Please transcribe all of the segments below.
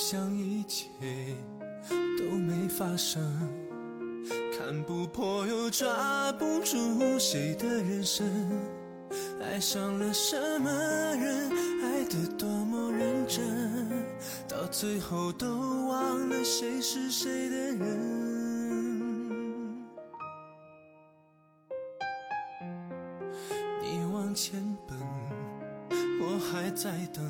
像一切都没发生，看不破又抓不住谁的人生，爱上了什么人，爱得多么认真，到最后都忘了谁是谁的人。你往前奔，我还在等，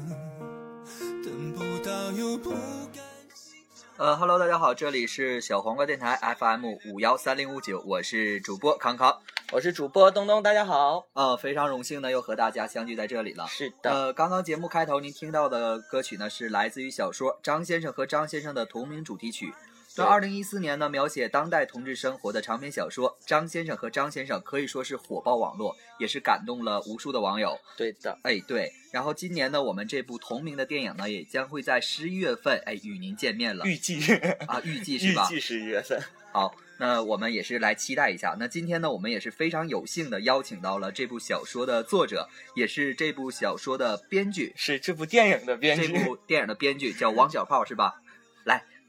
呃哈喽，大家好，这里是小黄瓜电台 FM 五幺三零五九，我是主播康康。我是主播东东，大家好。呃，非常荣幸呢，又和大家相聚在这里了。是的，呃，刚刚节目开头您听到的歌曲呢，是来自于小说《张先生和张先生》的同名主题曲。那对二零一四年呢，描写当代同志生活的长篇小说《张先生和张先生》可以说是火爆网络，也是感动了无数的网友。对的，哎，对。然后今年呢，我们这部同名的电影呢，也将会在十一月份哎与您见面了预计啊，预计是吧？预计十一月份。好，那我们也是来期待一下。那今天呢，我们也是非常有幸的邀请到了这部小说的作者，也是这部小说的编剧，是这部电影的编剧这。部电影的编剧叫王小炮，是吧？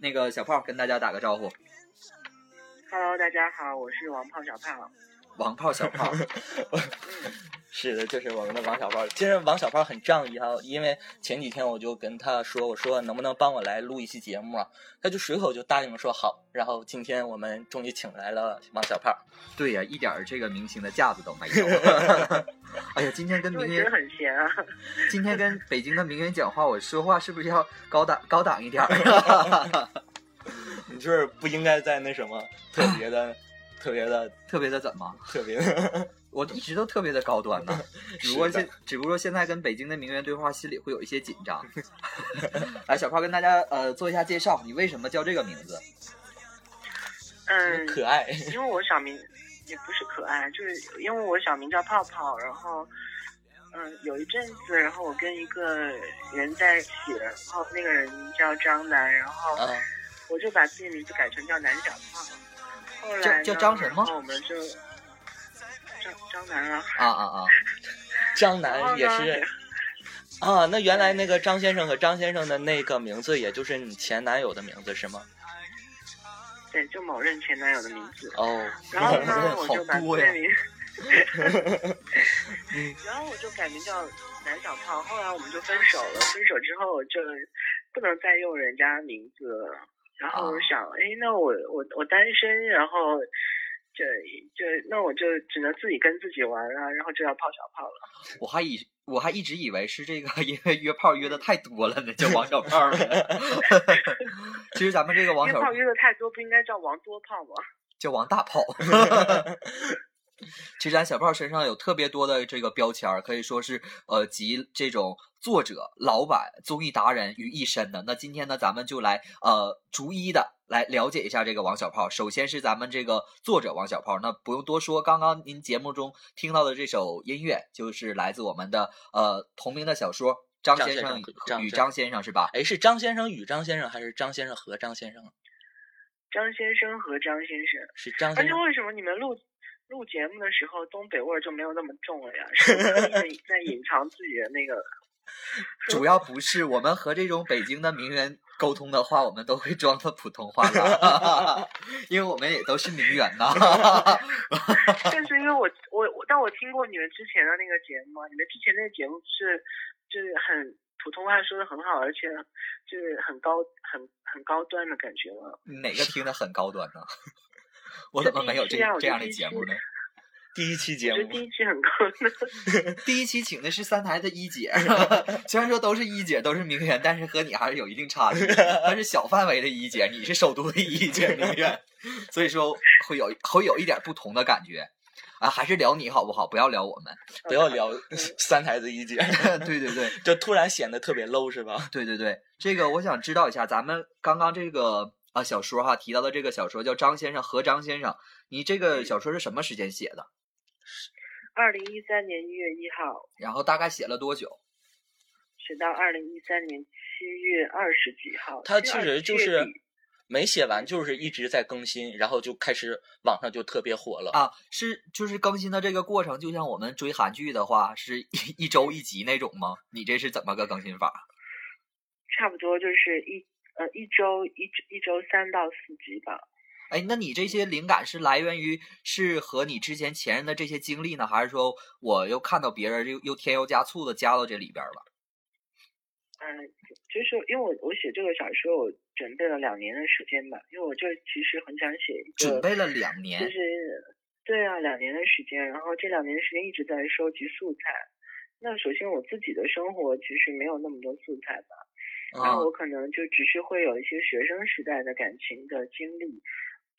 那个小胖跟大家打个招呼，Hello，大家好，我是王胖小胖。王炮小炮。是的，就是我们的王小炮。其实王小炮很仗义哈，因为前几天我就跟他说，我说能不能帮我来录一期节目啊？他就随口就答应了说好。然后今天我们终于请来了王小炮。对呀、一点儿这个明星的架子都没有。哎呀，今天跟名媛，因为真的很闲啊。今天跟北京的名媛讲话，我说话是不是要高档高档一点儿？你就是不应该在那什么特别的、特别的、特别的怎么？特别的。我一直都特别的高端呢，只不过现只不过现在跟北京的名媛对话，心里会有一些紧张。来，小炮跟大家呃做一下介绍，你为什么叫这个名字？嗯，可爱，因为我小名也不是可爱，就是因为我小名叫泡泡，然后嗯，有一阵子，然后我跟一个人在一起，然后那个人叫张楠，然后啊，我就把自己名字改成叫南小胖。后来叫叫张什么我们就张张楠啊，啊啊啊！张楠也是啊。那原来那个张先生和张先生的那个名字，也就是你前男友的名字是吗？对，就某任前男友的名字。哦，然后呢，我就把多呀自己名，然后我就改名叫南小胖。后来我们就分手了，分手之后我就不能再用人家名字了。然后我啊想，哎，那我我我单身，然后就就那我就只能自己跟自己玩啊，然后就要泡小泡了。我还以我还一直以为是这个，因为约炮约的太多了呢，叫王小炮呢。其实咱们这个王小约炮约的太多，不应该叫王多炮吗？叫王大炮。其实咱小炮身上有特别多的这个标签儿，可以说是呃集这种作者、老板、综艺达人于一身的。那今天呢，咱们就来呃逐一的来了解一下这个王小炮。首先是咱们这个作者王小炮，那不用多说，刚刚您节目中听到的这首音乐就是来自我们的呃同名的小说《张先生张张先与张先生》，是吧？哎，是张先生与张先生，还是张先生和张先生？张先生和张先生。是张而先生。且为什么你们录录节目的时候东北味儿就没有那么重了呀？是 在隐藏自己的那个？主要不是我们和这种北京的名人沟通的话，我们都会装的普通话了，因为我们也都是名媛呐。但是因为我我我，但我听过你们之前的那个节目啊，你们之前那个节目是就是很普通话说的很好，而且就是很高很很高端的感觉嘛。哪个听的很高端呢？我怎么没有这这第一期啊我这样的节目呢？第一期节目第一期很高端。第一期请的是三台的一姐，虽然说都是一姐，都是名媛，但是和你还是有一定差距。她是小范围的一姐，你是首都的一姐名媛，所以说会有会有一点不同的感觉。啊，还是聊你好不好？不要聊我们。不要聊三台子一姐，对对对，就突然显得特别 low 是吧？对对对，这个我想知道一下，咱们刚刚这个啊小说哈提到的这个小说叫张先生和张先生，你这个小说是什么时间写的？二零一三年一月一号然后大概写了多久？写到二零一三年七月二十几号。他7月其实就是没写完，就是一直在更新，然后就开始网上就特别火了。啊，是就是更新的这个过程，就像我们追韩剧的话，是一 一周一集那种吗？你这是怎么个更新法？差不多就是一呃，一周一一周三到四集吧。哎，那你这些灵感是来源于是和你之前前任的这些经历呢，还是说我又看到别人又又添油加醋的加到这里边了？嗯，就是因为我我写这个小说，我准备了两年的时间吧，因为我这其实很想写一个，准备了两年，就是对啊，两年的时间，然后这两年的时间一直在收集素材。那首先我自己的生活其实没有那么多素材吧，那我可能就只是会有一些学生时代的感情的经历。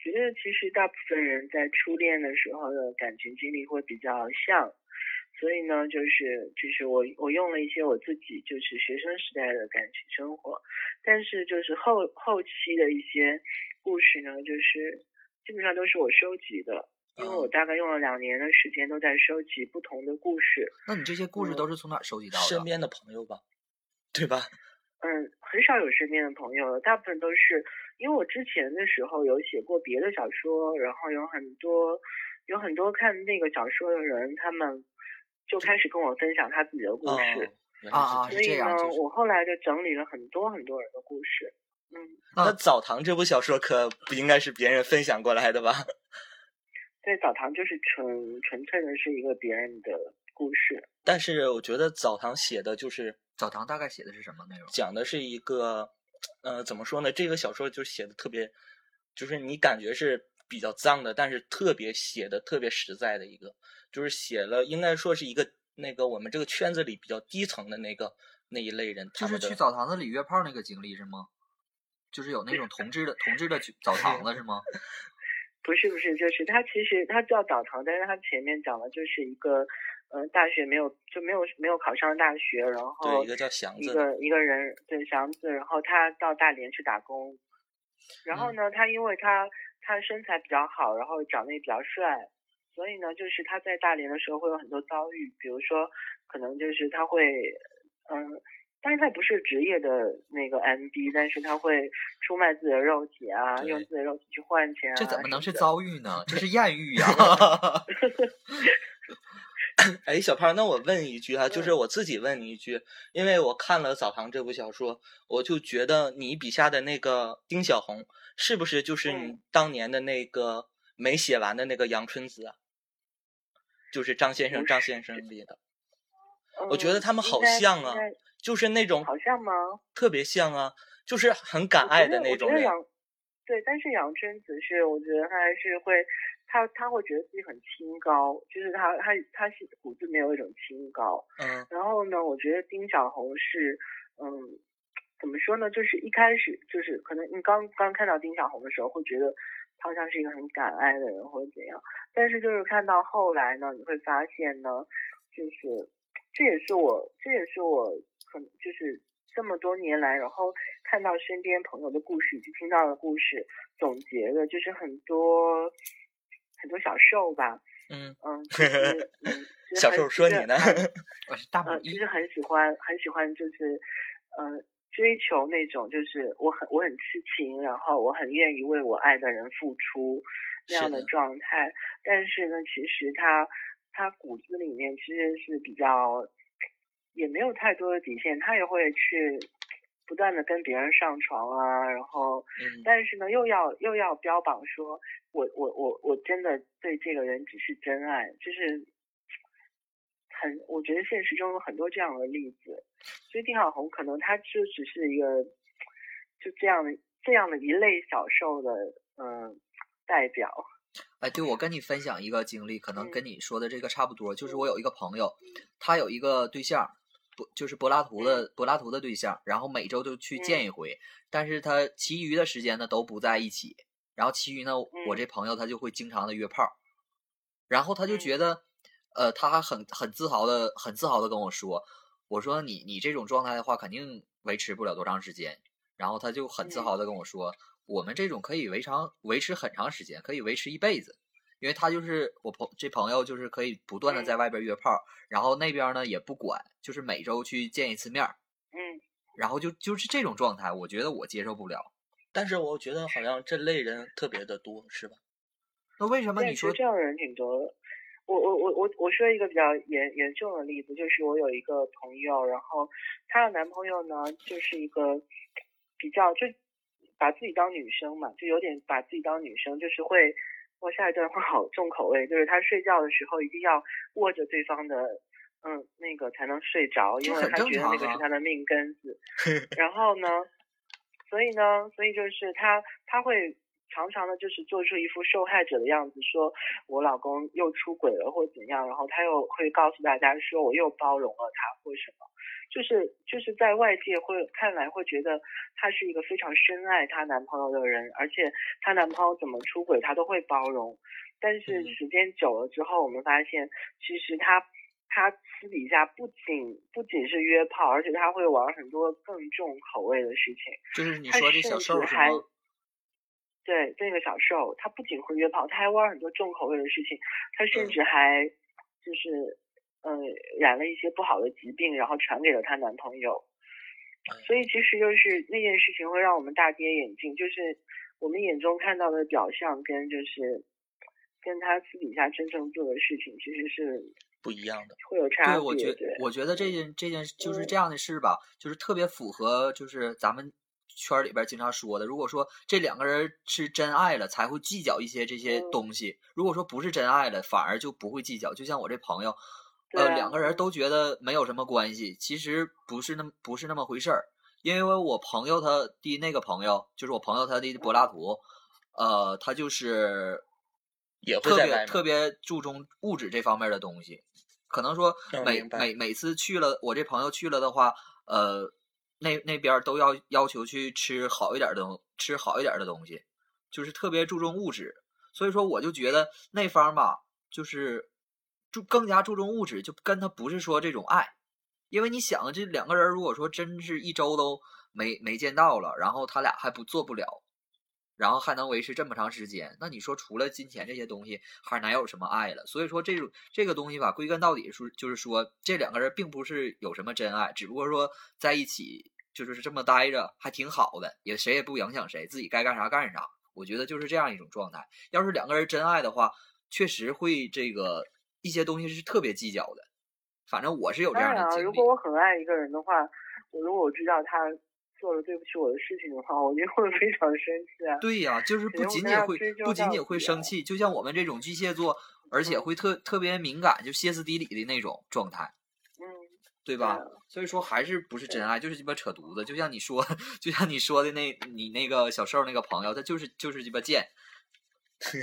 觉得其实大部分人在初恋的时候的感情经历会比较像，所以呢，就是就是我我用了一些我自己就是学生时代的感情生活，但是就是后后期的一些故事呢，就是基本上都是我收集的，因为我大概用了两年的时间都在收集不同的故事。那你这些故事都是从哪收集到的？身边的朋友吧，对吧？嗯，很少有身边的朋友，大部分都是。因为我之前的时候有写过别的小说，然后有很多有很多看那个小说的人，他们就开始跟我分享他自己的故事啊，所以呢，我后来就整理了很多很多人的故事。嗯，那《澡堂》这部小说可不应该是别人分享过来的吧？对，《澡堂》就是纯纯粹的是一个别人的故事。但是我觉得《澡堂》写的就是《澡堂》大概写的是什么内容？讲的是一个。呃，怎么说呢？这个小说就写的特别，就是你感觉是比较脏的，但是特别写的特别实在的一个，就是写了应该说是一个那个我们这个圈子里比较低层的那个那一类人，就是去澡堂子里约炮那个经历是吗？就是有那种同志的同志的去澡堂子是吗？不是不是，就是他其实他叫澡堂，但是他前面讲的就是一个。嗯，大学没有就没有没有考上大学，然后一个叫祥子，一个一个人对祥子，然后他到大连去打工，然后呢，他因为他他身材比较好，然后长得也比较帅，所以呢，就是他在大连的时候会有很多遭遇，比如说可能就是他会嗯，但是他不是职业的那个 MB，但是他会出卖自己的肉体啊，用自己的肉体去换钱啊，这怎么能是遭遇呢？这是艳遇呀！哎，小胖，那我问一句哈，就是我自己问你一句，因为我看了《澡堂》这部小说，我就觉得你笔下的那个丁小红，是不是就是你当年的那个没写完的那个杨春子啊？就是张先生，张先生里的。我觉得他们好像啊，就是那种好像吗？特别像啊，就是很敢爱的那种人。对，但是杨春子是，我觉得他还是会。他他会觉得自己很清高，就是他他他是骨子没有一种清高。嗯。然后呢，我觉得丁小红是，嗯，怎么说呢？就是一开始就是可能你刚刚看到丁小红的时候，会觉得他好像是一个很敢爱的人或者怎样。但是就是看到后来呢，你会发现呢，就是这也是我这也是我可能就是这么多年来，然后看到身边朋友的故事以及听到的故事总结的，就是很多。很多小受吧，嗯嗯，小受说你呢，我是大嗯，其实很喜欢很喜欢，就是呃，追求那种就是我很我很痴情，然后我很愿意为我爱的人付出那样的状态。但是呢，其实他他骨子里面其实是比较也没有太多的底线，他也会去。不断的跟别人上床啊，然后，但是呢，又要又要标榜说，我我我我真的对这个人只是真爱，就是很，我觉得现实中有很多这样的例子，所以丁小红可能他就只是一个就这样的这样的一类小受的嗯代表。哎，对，我跟你分享一个经历，可能跟你说的这个差不多，就是我有一个朋友，他有一个对象。不就是柏拉图的柏拉图的对象，然后每周都去见一回，但是他其余的时间呢都不在一起，然后其余呢，我这朋友他就会经常的约炮，然后他就觉得，呃，他还很很自豪的很自豪的跟我说，我说你你这种状态的话肯定维持不了多长时间，然后他就很自豪的跟我说，我们这种可以维长维持很长时间，可以维持一辈子。因为他就是我朋这朋友，就是可以不断的在外边约炮，然后那边呢也不管，就是每周去见一次面嗯，然后就就是这种状态，我觉得我接受不了。但是我觉得好像这类人特别的多，是吧？那为什么你说这样的人挺多的？我我我我我说一个比较严严重的例子，就是我有一个朋友，然后她的男朋友呢就是一个。比较就把自己当女生嘛，就有点把自己当女生，就是会，我下一段话好重口味，就是他睡觉的时候一定要握着对方的，嗯，那个才能睡着，因为他觉得那个是他的命根子。然后呢，所以呢，所以就是他他会。常常的，就是做出一副受害者的样子，说我老公又出轨了或怎样，然后他又会告诉大家说我又包容了他或什么，就是就是在外界会看来会觉得她是一个非常深爱她男朋友的人，而且她男朋友怎么出轨她都会包容，但是时间久了之后，我们发现其实她她私底下不仅不仅是约炮，而且她会玩很多更重口味的事情，就是你说这小瘦是吗？对，那个小受，他不仅会约炮，他还玩很多重口味的事情，他甚至还就是，嗯，染了一些不好的疾病，然后传给了她男朋友。所以其实就是那件事情会让我们大跌眼镜，就是我们眼中看到的表象跟就是跟他私底下真正做的事情其实是不一样的，会有差别。对，我觉我觉得这件这件就是这样的事吧，就是特别符合就是咱们。圈里边经常说的，如果说这两个人是真爱了，才会计较一些这些东西；如果说不是真爱了，反而就不会计较。就像我这朋友，呃，两个人都觉得没有什么关系，其实不是那么不是那么回事儿。因为我朋友他的那个朋友，就是我朋友他的柏拉图，呃，他就是也特别特别注重物质这方面的东西。可能说每每每次去了，我这朋友去了的话，呃。那那边都要要求去吃好一点的东，吃好一点的东西，就是特别注重物质。所以说，我就觉得那方吧，就是注更加注重物质，就跟他不是说这种爱。因为你想，这两个人如果说真是一周都没没见到了，然后他俩还不做不了，然后还能维持这么长时间，那你说除了金钱这些东西，还哪有什么爱了？所以说，这种这个东西吧，归根到底是就是说，这两个人并不是有什么真爱，只不过说在一起。就是这么待着还挺好的，也谁也不影响谁，自己该干啥干啥。我觉得就是这样一种状态。要是两个人真爱的话，确实会这个一些东西是特别计较的。反正我是有这样的经历。如果我很爱一个人的话，我如果我知道他做了对不起我的事情的话，我就会非常生气啊。对呀，就是不仅仅会不仅仅会生气，就像我们这种巨蟹座，而且会特特别敏感，就歇斯底里的那种状态。嗯对吧？所以说还是不是真爱，就是鸡巴扯犊子。就像你说，就像你说的那，你那个小瘦那个朋友，他就是就是鸡巴贱。对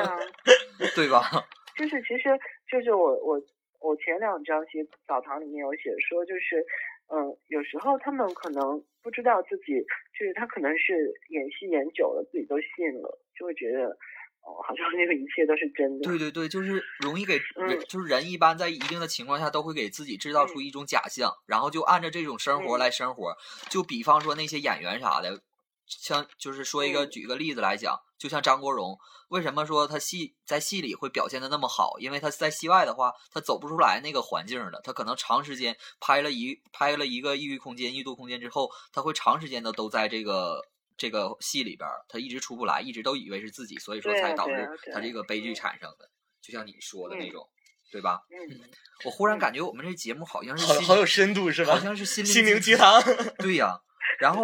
啊，对吧？就是其实就是我我我前两章写澡堂里面有写说，就是嗯，有时候他们可能不知道自己，就是他可能是演戏演久了，自己都信了，就会觉得。哦好像那个一切都是真的。对对对，就是容易给人，就是人一般在一定的情况下都会给自己制造出一种假象，然后就按照这种生活来生活。就比方说那些演员啥的，像就是说一个举个例子来讲，就像张国荣，为什么说他戏在戏里会表现的那么好？因为他在戏外的话，他走不出来那个环境了，他可能长时间拍了一拍了一个异域空间、异度空间之后，他会长时间的都在这个。这个戏里边，他一直出不来，一直都以为是自己，所以说才导致他这个悲剧产生的。就像你说的那种，对吧？嗯。我忽然感觉我们这节目好像是好有深度，是吧？好像是心灵心灵鸡汤。对呀。然后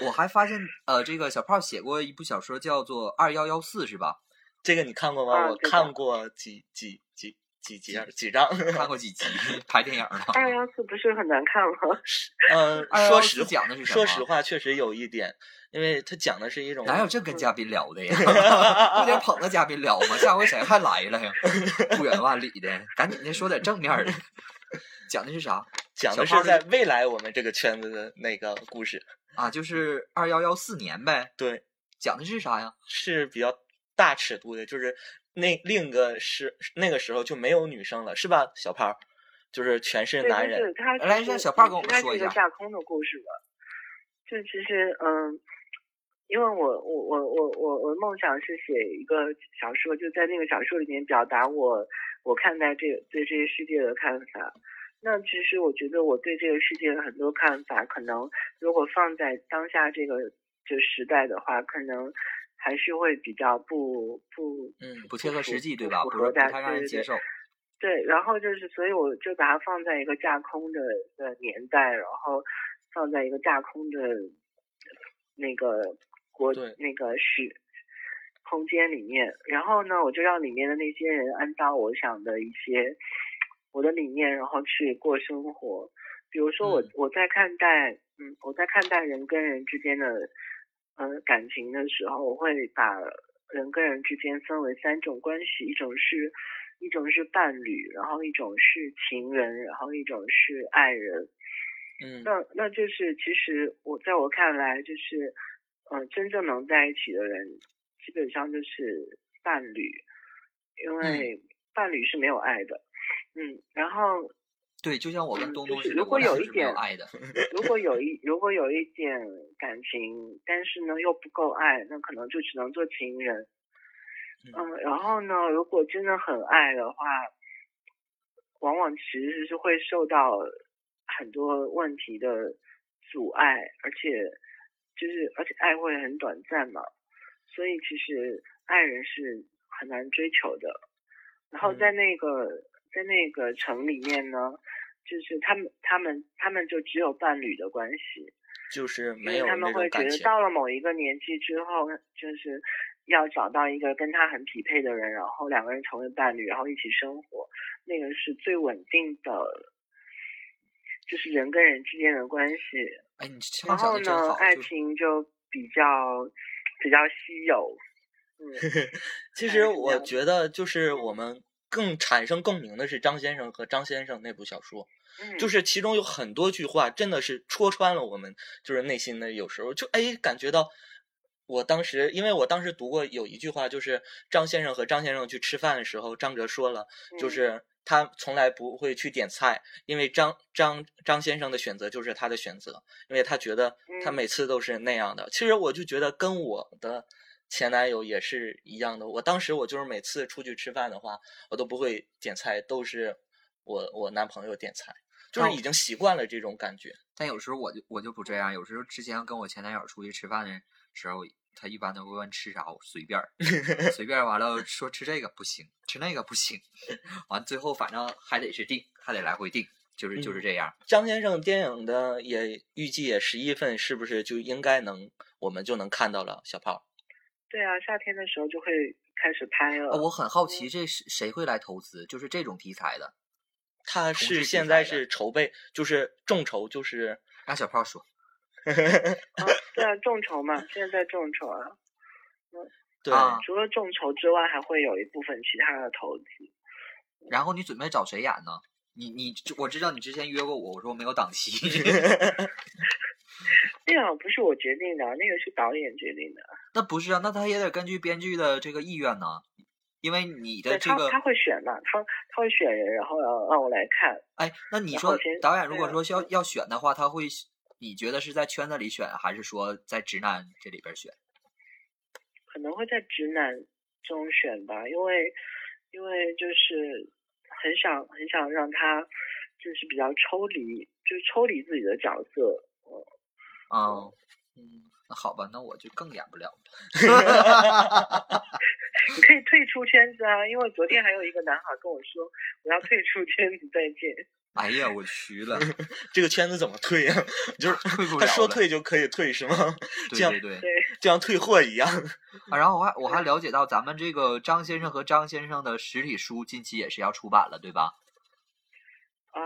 我还发现，呃，这个小胖写过一部小说，叫做《二幺幺四》，是吧？这个你看过吗？我看过几几几几集几章，看过几集拍电影了。二幺幺四不是很难看吗？嗯，说实讲的是说实话，确实有一点。因为他讲的是一种哪有这跟嘉宾聊的呀？不得捧着嘉宾聊吗？下回谁还来了呀？不远万里的，赶紧的说点正面的。讲的是啥？讲的是在未来我们这个圈子的那个故事啊，就是二幺幺四年呗。对，讲的是啥呀？是比较大尺度的，就是那另一个是那个时候就没有女生了，是吧？小胖，就是全是男人。来，让小胖跟我们说一下。架空的故事吧。就其实，嗯。因为我我我我我我的梦想是写一个小说，就在那个小说里面表达我我看待这对这些世界的看法。那其实我觉得我对这个世界的很多看法，可能如果放在当下这个这时代的话，可能还是会比较不不嗯不切合实际对吧？不合大家接受。对，然后就是所以我就把它放在一个架空的的年代，然后放在一个架空的。那个国那个时空间里面，然后呢，我就让里面的那些人按照我想的一些我的理念，然后去过生活。比如说我、嗯我在看待嗯我在看待人跟人之间的呃感情的时候，我会把人跟人之间分为三种关系，一种是一种是伴侣，然后一种是情人，然后一种是爱人。嗯那那就是其实我在我看来，就是呃，真正能在一起的人，基本上就是伴侣，因为伴侣是没有爱的。嗯，然后对，就像我跟嗯东东如果有一点爱的，如果有一如果有一点感情，但是呢又不够爱，那可能就只能做情人。嗯，然后呢，如果真的很爱的话，往往其实是会受到很多问题的阻碍，而且就是而且爱会很短暂嘛，所以其实爱人是很难追求的。然后嗯在那个、在那个城里面呢，就是他们他们他们就只有伴侣的关系，就是没有他们会觉得。到了某一个年纪之后，就是要找到一个跟他很匹配的人，然后两个人成为伴侣，然后一起生活，那个是最稳定的，就是人跟人之间的关系。哎，然后呢爱情就比较比较稀有。嗯，其实我觉得，就是我们更产生共鸣的是张先生和张先生那部小说，嗯就是其中有很多句话真的是戳穿了我们就是内心的，有时候就哎感觉到。我当时，因为我当时读过有一句话，就是张先生和张先生去吃饭的时候，张哲说了，就嗯是他从来不会去点菜，因为张张张先生的选择就是他的选择，因为他觉得他嗯每次都是那样的。其实我就觉得跟我的前男友也是一样的。我当时我就是每次出去吃饭的话，我都不会点菜，都是我我男朋友点菜，就是哦已经习惯了这种感觉。但有时候我就我就不这样，有时候之前跟我前男友出去吃饭的时候，他一般都会问吃啥，我随便儿，随便完了说吃这个不行，吃那个不行，完最后反正还得是定，还得来回定，就是就是这样。张先生电影的也预计也十一份，是不是就应该能我们就能看到了？小炮，对啊，夏天的时候就会开始拍了。呃我很好奇，这是谁会来投资？就是这种题材的，他是现在是筹备，就是众筹，就是让小炮说。啊，对啊，众筹嘛，现在在众筹啊。对。啊除了众筹之外，还会有一部分其他的投资。然后你准备找谁演呢？你你我知道你之前约过我，我说我没有档期。那个不是我决定的，那个是导演决定的。那不是啊，那他也得根据编剧的这个意愿呢，因为你的这个他他会选嘛，他他会选人，然后让让我来看。哎，那你说导演如果说是要嗯要选的话，他会你觉得是在圈子里选，还是说在直男这里边选？可能会在直男中选吧，因为因为就是很想很想让他就是比较抽离，就是抽离自己的角色。嗯嗯，那好吧，那我就更演不了了。你 可以退出圈子啊，因为昨天还有一个男孩跟我说我要退出圈子，再见。哎呀，我去了，这个圈子怎么退呀、就是退不他说退就可以退是吗？对对对。对，就像退货一样。啊，然后我还我还了解到，咱们这个张先生和张先生的实体书近期也是要出版了，对吧？啊，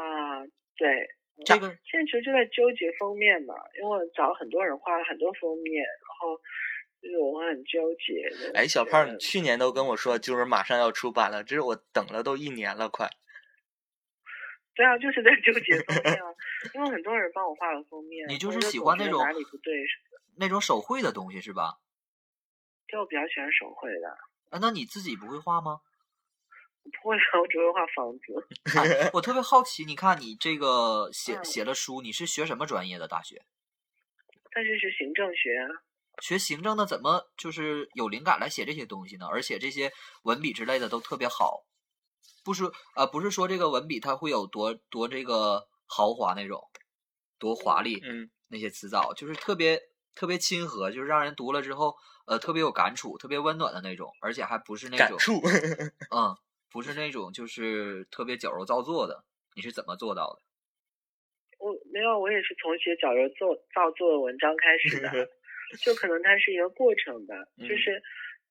对，这个现在其实就在纠结封面嘛，因为我找很多人画了很多封面，然后就是我会很纠结的。哎，小胖，你去年都跟我说，就是马上要出版了，这是我等了都一年了，快。对啊，就是在纠结封面啊，因为很多人帮我画了封面，你就是喜欢那种哪里不对那种手绘的东西是吧？就我比较喜欢手绘的，啊，那你自己不会画吗？我不会啊，我只会画房子。哎，我特别好奇，你看你这个写嗯写了书，你是学什么专业的？大学但是是行政学啊，学行政的，怎么就是有灵感来写这些东西呢？而且这些文笔之类的都特别好，不是呃，不是说这个文笔它会有多多这个豪华那种，多华丽，嗯，那些词藻，就是特别特别亲和，就是让人读了之后，呃，特别有感触，特别温暖的那种，而且还不是那种，感触。嗯，不是那种就是特别矫揉造作的。你是怎么做到的？我没有，我也是从写矫揉造造作的文章开始的。就可能它是一个过程吧，嗯就是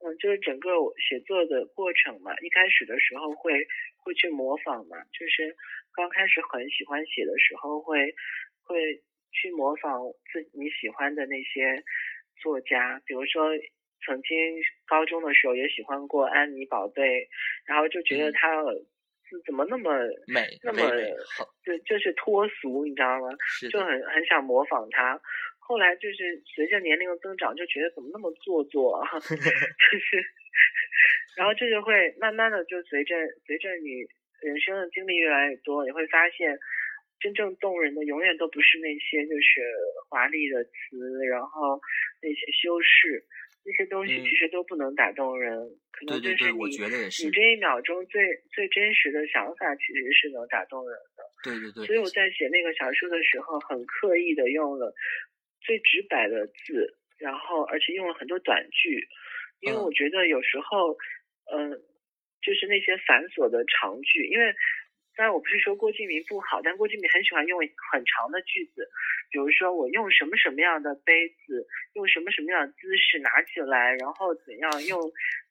嗯，就是整个我写作的过程嘛。一开始的时候会会去模仿嘛，就是刚开始很喜欢写的时候会会去模仿自你喜欢的那些作家，比如说曾经高中的时候也喜欢过安妮宝贝，然后就觉得嗯她是怎么那么美那么美美好，就就是脱俗，你知道吗？就，很很想模仿她。后来就是随着年龄的增长，就觉得怎么那么做作啊，就是，然后这就会慢慢的就随着随着你人生的经历越来越多，你会发现，真正动人的永远都不是那些就是华丽的词，然后那些修饰，那些东西嗯。其实都不能打动人，可能就是你我觉得也是。你，这一秒钟最最真实的想法，其实是能打动人的。对对对所以我在写那个小说的时候，很刻意的用了最直白的字，然后而且用了很多短句，因为嗯。我觉得有时候，嗯、就是那些繁琐的长句，因为当然我不是说郭敬明不好，但郭敬明很喜欢用很长的句子，比如说我用什么什么样的杯子，用什么什么样的姿势拿起来，然后怎样用，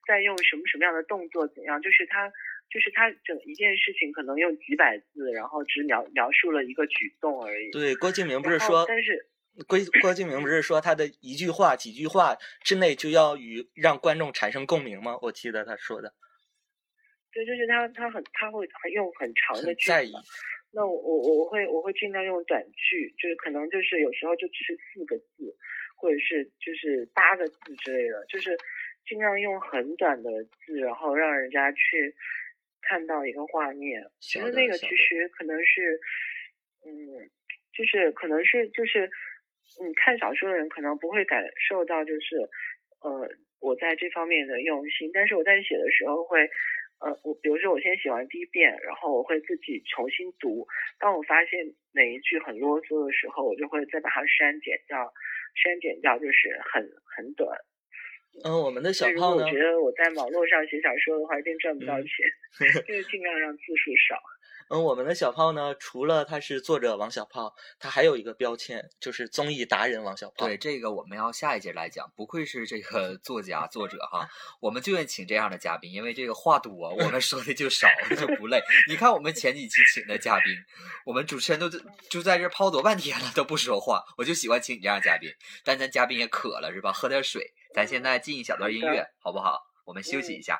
再用什么什么样的动作怎样，就是他。就是他整一件事情可能用几百字，然后只描描述了一个举动而已。对，郭敬明不是说，但是郭郭敬明不是说他的一句话、几句话之内就要与让观众产生共鸣吗？我记得他说的，对，就是他他很他会用很长的句子。那我我我会我会尽量用短句，就是可能就是有时候就只是四个字，或者是就是八个字之类的，就是尽量用很短的字，然后让人家去看到一个画面。其实那个其实可能是，嗯，就是可能是就是，嗯，看小说的人可能不会感受到就是，呃，我在这方面的用心，但是我在写的时候会。呃，我比如说我先写完第一遍，然后我会自己重新读。当我发现哪一句很啰嗦的时候，我就会再把它删减掉，删减掉就是很很短。嗯，我们的小所以如果炮呢我觉，得我在网络上写小说的话，一定赚不到嗯钱，就是尽量让字数少。嗯，我们的小炮呢，除了他是作者王小炮，他还有一个标签，就是综艺达人王小炮。对，这个我们要下一节来讲。不愧是这个作家作者哈，我们就愿请这样的嘉宾，因为这个话多，我们说的就少，就不累。你看我们前几期请的嘉宾，我们主持人都就在这泡多半天了都不说话，我就喜欢请你这样嘉宾。但咱嘉宾也渴了是吧？喝点水。咱现在进一小段音乐，好不好？我们休息一下。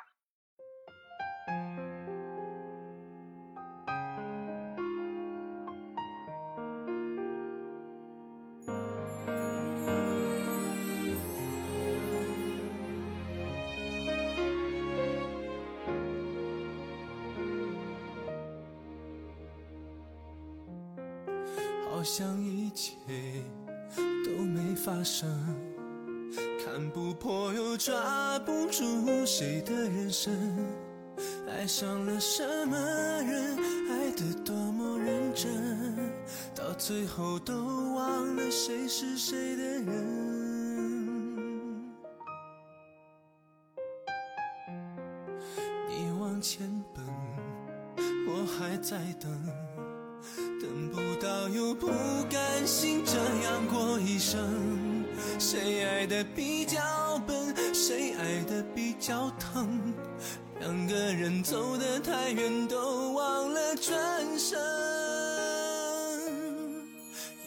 像一切都没发生，看不破又抓不住谁的人生，爱上了什么人，爱的多么认真，到最后都忘了谁是谁的人。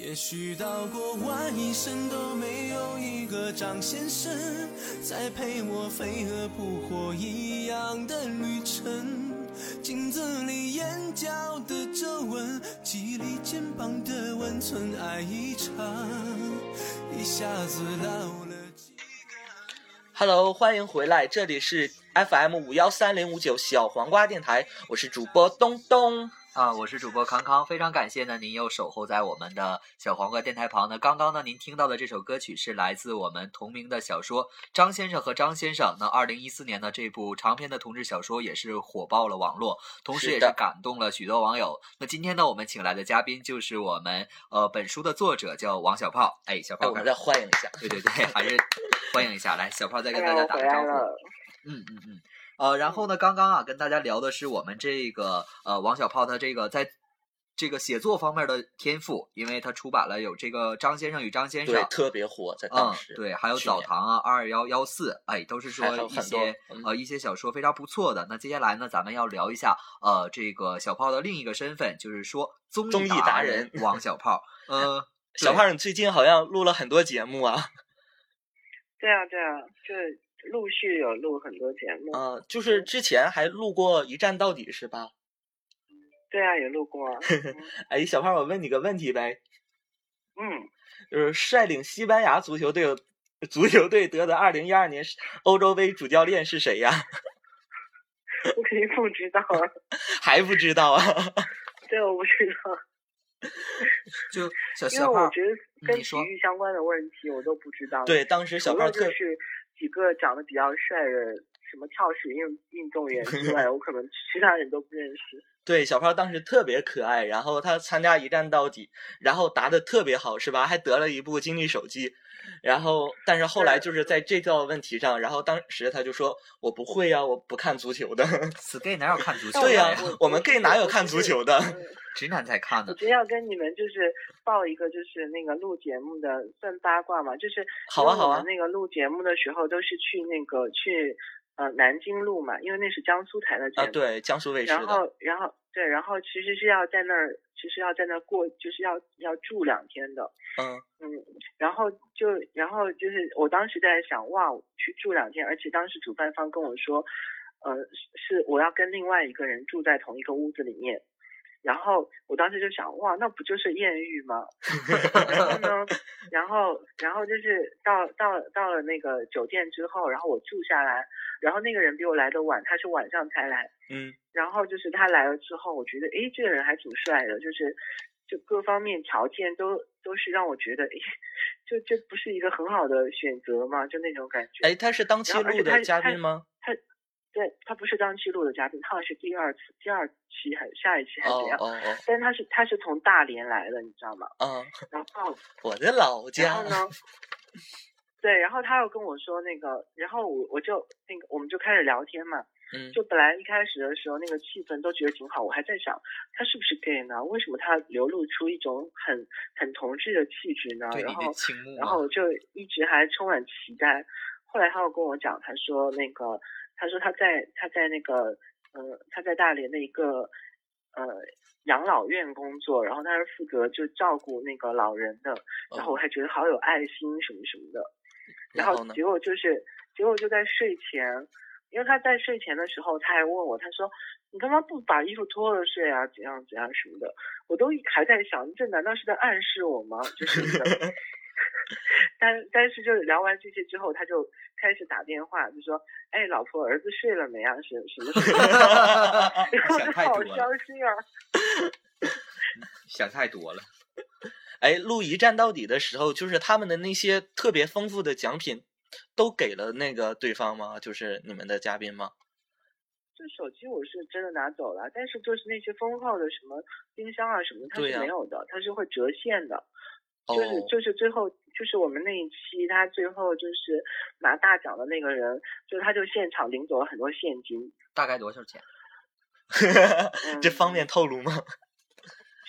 也许到过完一生都没有一个张先生，再陪我飞蛾扑火一样的旅程。镜子里眼角的皱纹，记忆里肩膀的温存，爱一场，一下子老了几个。Hello，欢迎回来，这里是 FM 五幺三零五九小黄瓜电台，我是主播东东。啊，我是主播康康，非常感谢呢，您又守候在我们的小黄瓜电台旁呢。刚刚呢，您听到的这首歌曲是来自我们同名的小说《张先生和张先生》。那二零一四年呢，这部长篇的同志小说也是火爆了网络，同时也是感动了许多网友。那今天呢，我们请来的嘉宾就是我们呃本书的作者，叫王小炮。哎，小哎，炮，我们再欢迎一下。对对对，还是欢迎一下，来，小炮再跟大家打个招呼。嗯嗯嗯，呃，然后呢，刚刚啊，跟大家聊的是我们这个呃王小炮他这个在这个写作方面的天赋，因为他出版了有这个张先生与张先生对，，特别火，在当嗯时。，对，还有澡堂啊，二幺幺四，哎，都是说一很多些嗯呃一些小说非常不错的。那接下来呢，咱们要聊一下呃这个小炮的另一个身份，就是说综综艺达达人王小炮。呃，小胖，你最近好像录了很多节目啊，对啊，对啊，就是陆续有录很多节目。啊、就是之前还录过《一站到底》是吧？对啊，也录过 哎，小胖，我问你个问题呗，嗯，就是率领西班牙足球队 足球队得的二零一二年欧洲杯主教练是谁呀？我肯定不知道啊。还不知道啊？对，我不知道，就小因为，我觉得跟体育相关的问题我都不知道。对，当时小胖特是几个长得比较帅的什么跳水运运动员之外，我可能其他人都不认识。对小胖当时特别可爱，然后他参加一站到底，然后答的特别好，是吧？还得了一部金立手机。然后，但是后来就是在这道问题上，然后当时他就说：“我不会呀、我不看足球的。死 gay 哪有看足球对呀？我们 gay 哪有看足球的嗯 直男才看呢。我觉得要跟你们就是报一个就是那个录节目的算八卦嘛，就是好啊好啊那个录节目的时候都是去那个去呃南京路嘛，因为那是江苏台的节啊，目。对，江苏卫视然。后然后对，然后其实是要在那儿，其实要在那儿过，就是要要住两天的。嗯，嗯，然后就然后就是我当时在想，哇，去住两天，而且当时主办方跟我说，呃，是我要跟另外一个人住在同一个屋子里面。然后我当时就想，哇，那不就是艳遇吗？然后呢，然后然后就是到到到了那个酒店之后，然后我住下来，然后那个人比我来的晚，他是晚上才来，嗯，然后就是他来了之后，我觉得诶，这个人还挺帅的，就是就各方面条件都都是让我觉得，诶，就这不是一个很好的选择吗？就那种感觉。哎，他是当期录的他他嘉宾吗？对他不是当记录的嘉宾，他好像是第二次、第二期还是下一期还是哦怎样？但是他是他是从大连来的，你知道吗？嗯，然后我的老家然家后。呢？对，然后他又跟我说那个，然后我我就那个我们就开始聊天嘛，嗯，就本来一开始的时候那个气氛都觉得挺好，我还在想他是不是 gay 呢？为什么他流露出一种很很同志的气质呢？然后然后我就一直还充满期待。后来他又跟我讲，他说那个他说他在他在那个呃他在大连的一个呃养老院工作，然后他是负责就照顾那个老人的，然后我还觉得好有爱心什么什么的。然然后？结果就是，结果就在睡前，因为他在睡前的时候，他还问我，他说：“你干嘛不把衣服脱了睡啊？怎样怎样什么的？”我都还在想，这难道是在暗示我吗？就是但但是就聊完这些之后，他就开始打电话，就说：“哎，老婆，儿子睡了没啊？什什么什么？” 然后想就好太多了，伤心啊！想太多了。哎，录一站到底的时候，就是他们的那些特别丰富的奖品，都给了那个对方吗？就是你们的嘉宾吗？这手机我是真的拿走了，但是就是那些封号的什么冰箱啊什么的，它是没有的，它是会折现的。哦，就是就是最后就是我们那一期，他最后就是拿大奖的那个人，就他就现场领走了很多现金。大概多少钱？嗯、这方便透露吗？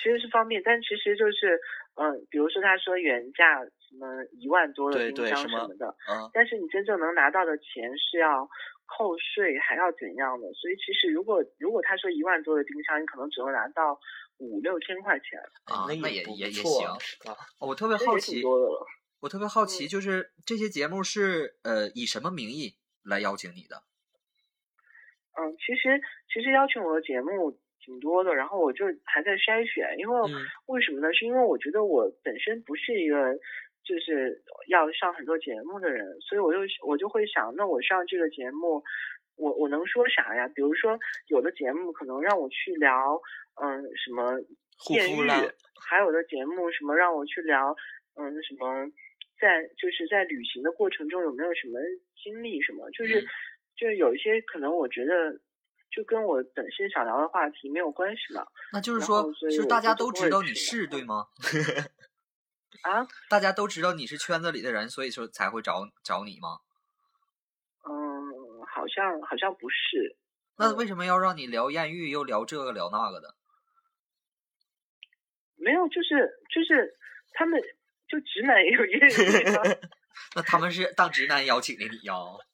其实是方便，但其实就是嗯，比如说他说原价什么一万多的对冰箱对什么什么的，嗯，但是你真正能拿到的钱是要扣税还要怎样的，所以其实如果如果他说一万多的冰箱，你可能只能拿到五六千块钱，啊那也也也行啊？我特别好奇。我特别好奇，就是这些节目是呃以什么名义来邀请你的？嗯，其实其实邀请我的节目挺多的，然后我就还在筛选，因为嗯为什么呢？是因为我觉得我本身不是一个就是要上很多节目的人，所以我就我就会想，那我上这个节目，我我能说啥呀？比如说有的节目可能让我去聊，嗯，什么艳遇，还有的节目什么让我去聊，嗯，什么在就是在旅行的过程中有没有什么经历什么，就是、嗯就是有一些可能我觉得就跟我本身想聊的话题没有关系嘛。那就是说，后所以我是大家都知道你是对吗？啊，大家都知道你是圈子里的人，所以说才会找找你吗？嗯，好像好像不是，那嗯为什么要让你聊艳遇，又聊这个聊那个的？没有，就是就是他们就直男也有艳遇啊。那他们是当直男邀请的你呀？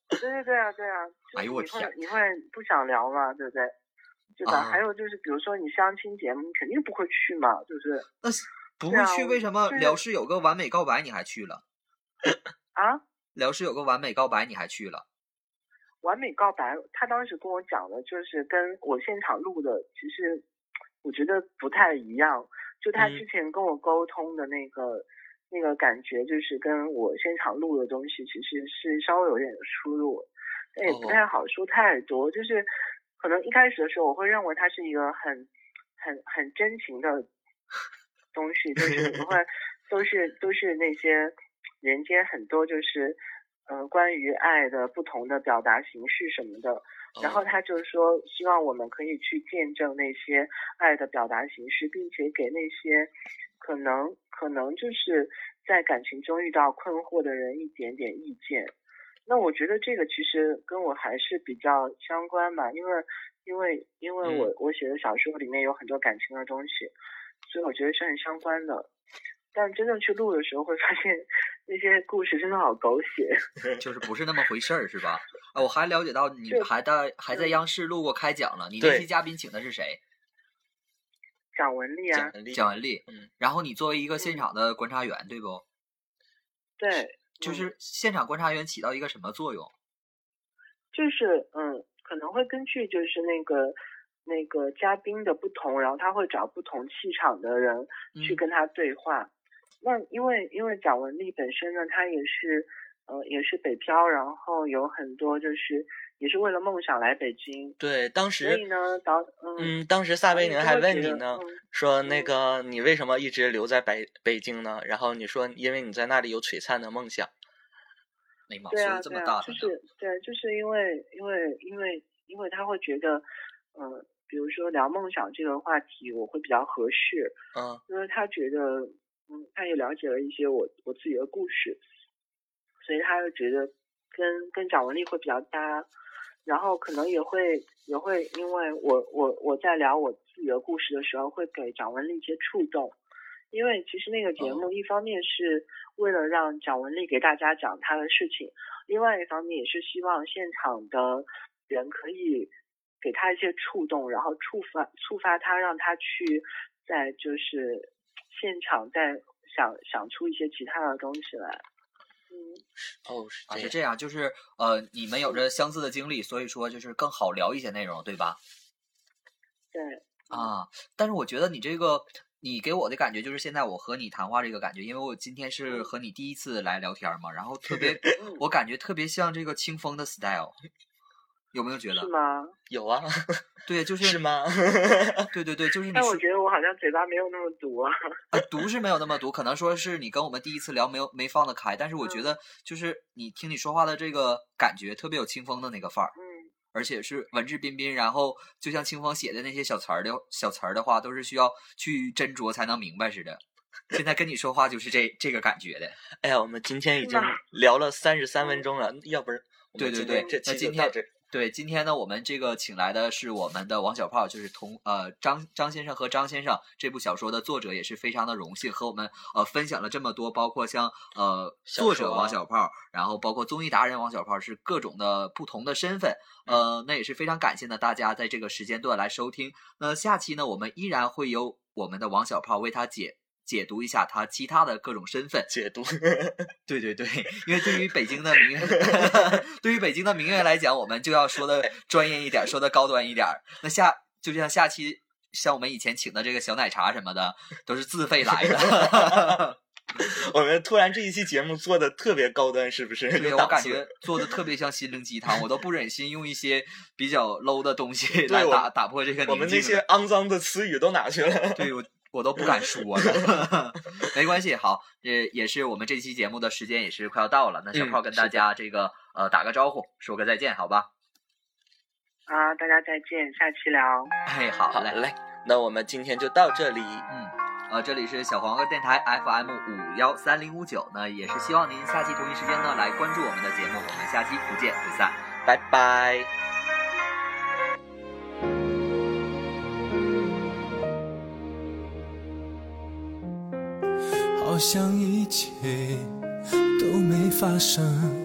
对 对对啊，对啊。哎呦我天你会不想聊嘛？对不对？对吧？啊还有就是，比如说你相亲节目，你肯定不会去嘛，对不对？那是不会去，为什么就是辽视有个完美告白你还去了？啊，辽视有个完美告白你还去了？完美告白，他当时跟我讲的，就是跟我现场录的，其实我觉得不太一样。就他嗯之前跟我沟通的那个、那个感觉，就是跟我现场录的东西其实是稍微有点出入，但也不哦太好说太多。就是可能一开始的时候，我会认为他是一个很、很、很真情的东西，就 是你会都是都是那些人间很多就是。呃，关于爱的不同的表达形式什么的，然后他就说，希望我们可以去见证那些爱的表达形式，并且给那些可能可能就是在感情中遇到困惑的人一点点意见。那我觉得这个其实跟我还是比较相关嘛，因为因为因为我、我写的小说里面有很多感情的东西，所以我觉得是很相关的。但真正去录的时候，会发现那些故事真的好狗血。就是不是那么回事儿，是吧？啊，我还了解到你还在还在嗯央视录过开讲了，你那对期嘉宾请的是谁？蒋雯丽啊蒋雯丽。嗯，然后你作为一个现嗯场的观察员，对不？对，嗯就是现场观察员起到一个什么作用？就是嗯，可能会根据就是那个那个嘉宾的不同，然后他会找不同气场的人去嗯跟他对话。那因为因为蒋雯丽本身呢，她也是呃也是北漂，然后有很多就是也是为了梦想来北京，对，当时所以呢导嗯嗯，当时撒贝宁还问你呢，嗯说那嗯个你为什么一直留在北北京呢？然后你说因为你在那里有璀璨的梦想。对啊，这对啊？就是对，就是因为因为因为因为他会觉得，嗯、比如说聊梦想这个话题，我会比较合适，嗯。因为他觉得，嗯，他也了解了一些我我自己的故事，所以他就觉得跟跟蒋雯丽会比较搭，然后可能也会也会因为我我我在聊我自己的故事的时候，会给蒋雯丽一些触动。因为其实那个节目，一方面是为了让蒋雯丽给大家讲她的事情，另外一方面也是希望现场的人可以给他一些触动，然后触发触发他，让他去在就是现场再想想出一些其他的东西来。嗯，哦，是啊，这样。是这样，就是呃，你们有着相似的经历，所以说就是更好聊一些内容，对吧？对，啊，但是我觉得你这个，你给我的感觉就是现在我和你谈话这个感觉，因为我今天是和你第一次来聊天嘛，然后特别，嗯我感觉特别像这个清风的 style，有没有觉得是？吗？有啊，对，就是是？吗？对对对，就是你说但我觉得我好像嘴巴没有那么毒啊。啊，毒是没有那么毒，可能说是你跟我们第一次聊没有没放得开，但是我觉嗯得就是你听你说话的这个感觉特别有清风的那个范儿，嗯，而且是文质彬彬，然后就像清风写的那些小词儿的小词儿的话，都是需要去斟酌才能明白似的。现在跟你说话就是这这个感觉的。哎呀，我们今天已经聊了三十三嗯分钟了，要不然对对对这那今天期就到这儿。对，今天呢，我们这个请来的是我们的王小炮，就是同呃张张先生和张先生这部小说的作者，也是非常的荣幸和我们呃分享了这么多，包括像呃作者王小炮，然后包括综艺达人王小炮，是各种的不同的身份，呃，那也是非常感谢呢大家在这个时间段来收听。那下期呢，我们依然会由我们的王小炮为他解。解读一下他其他的各种身份，解读，对对对，因为对于北京的名媛，对于北京的名媛来讲，我们就要说的专业一点，说的高端一点儿。那下就像下期像我们以前请的这个小奶茶什么的，都是自费来的。我们突然这一期节目做的特别高端，是不是？对，我感觉做的特别像心灵鸡汤，我都不忍心用一些比较 low 的东西来打打破这个我们那。些肮脏的词语都哪去了？对我我都不敢说了，没关系，好，也也是我们这期节目的时间也是快要到了，那小嗯炮跟大家这个、呃打个招呼，说个再见，好吧？啊，大家再见，下期聊。哎，好嘞，好嘞，那我们今天就到这里。嗯，呃，这里是小黄鹅电台 FM 五幺三零五九，那也是希望您下期同一时间呢来关注我们的节目，我们下期不见不散。拜拜。好像一切都没发生。